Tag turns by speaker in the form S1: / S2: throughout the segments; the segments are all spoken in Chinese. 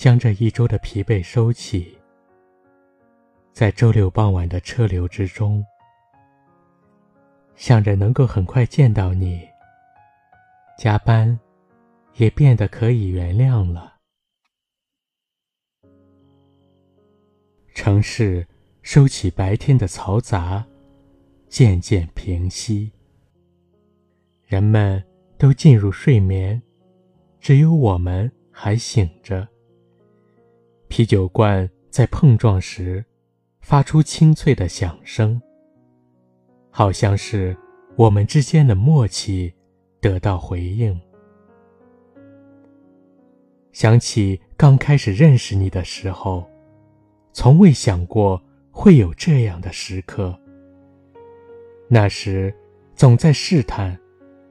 S1: 将这一周的疲惫收起，在周六傍晚的车流之中，想着能够很快见到你，加班也变得可以原谅了。城市收起白天的嘈杂，渐渐平息，人们都进入睡眠，只有我们还醒着。啤酒罐在碰撞时，发出清脆的响声，好像是我们之间的默契得到回应。想起刚开始认识你的时候，从未想过会有这样的时刻。那时，总在试探，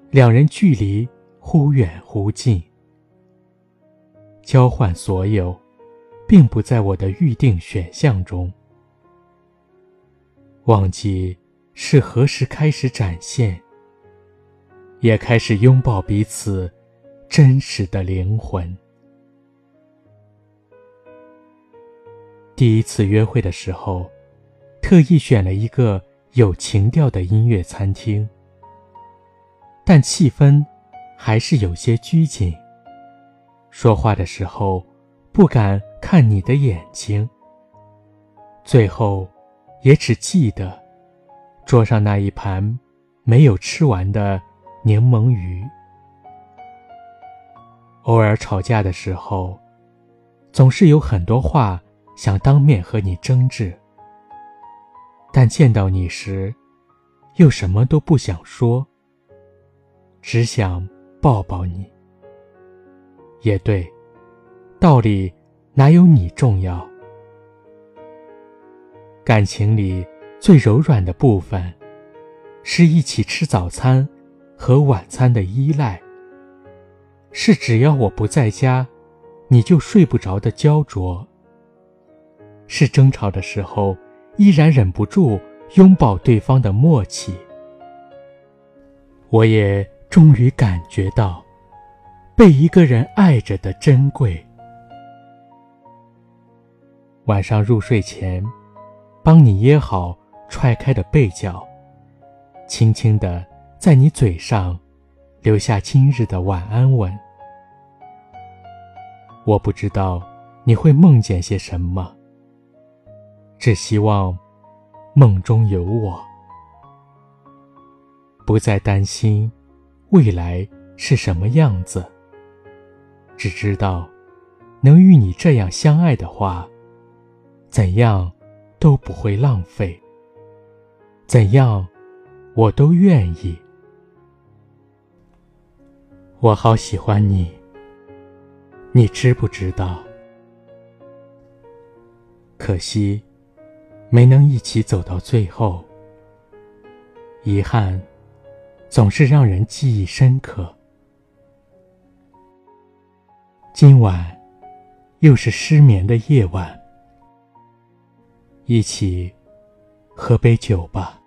S1: 两人距离忽远忽近，交换所有。并不在我的预定选项中。忘记是何时开始展现，也开始拥抱彼此真实的灵魂。第一次约会的时候，特意选了一个有情调的音乐餐厅，但气氛还是有些拘谨。说话的时候，不敢。看你的眼睛，最后也只记得桌上那一盘没有吃完的柠檬鱼。偶尔吵架的时候，总是有很多话想当面和你争执，但见到你时，又什么都不想说，只想抱抱你。也对，道理。哪有你重要？感情里最柔软的部分，是一起吃早餐和晚餐的依赖，是只要我不在家，你就睡不着的焦灼，是争吵的时候依然忍不住拥抱对方的默契。我也终于感觉到，被一个人爱着的珍贵。晚上入睡前，帮你掖好踹开的被角，轻轻地在你嘴上留下今日的晚安吻。我不知道你会梦见些什么，只希望梦中有我，不再担心未来是什么样子，只知道能与你这样相爱的话。怎样都不会浪费，怎样我都愿意。我好喜欢你，你知不知道？可惜没能一起走到最后，遗憾总是让人记忆深刻。今晚又是失眠的夜晚。一起喝杯酒吧。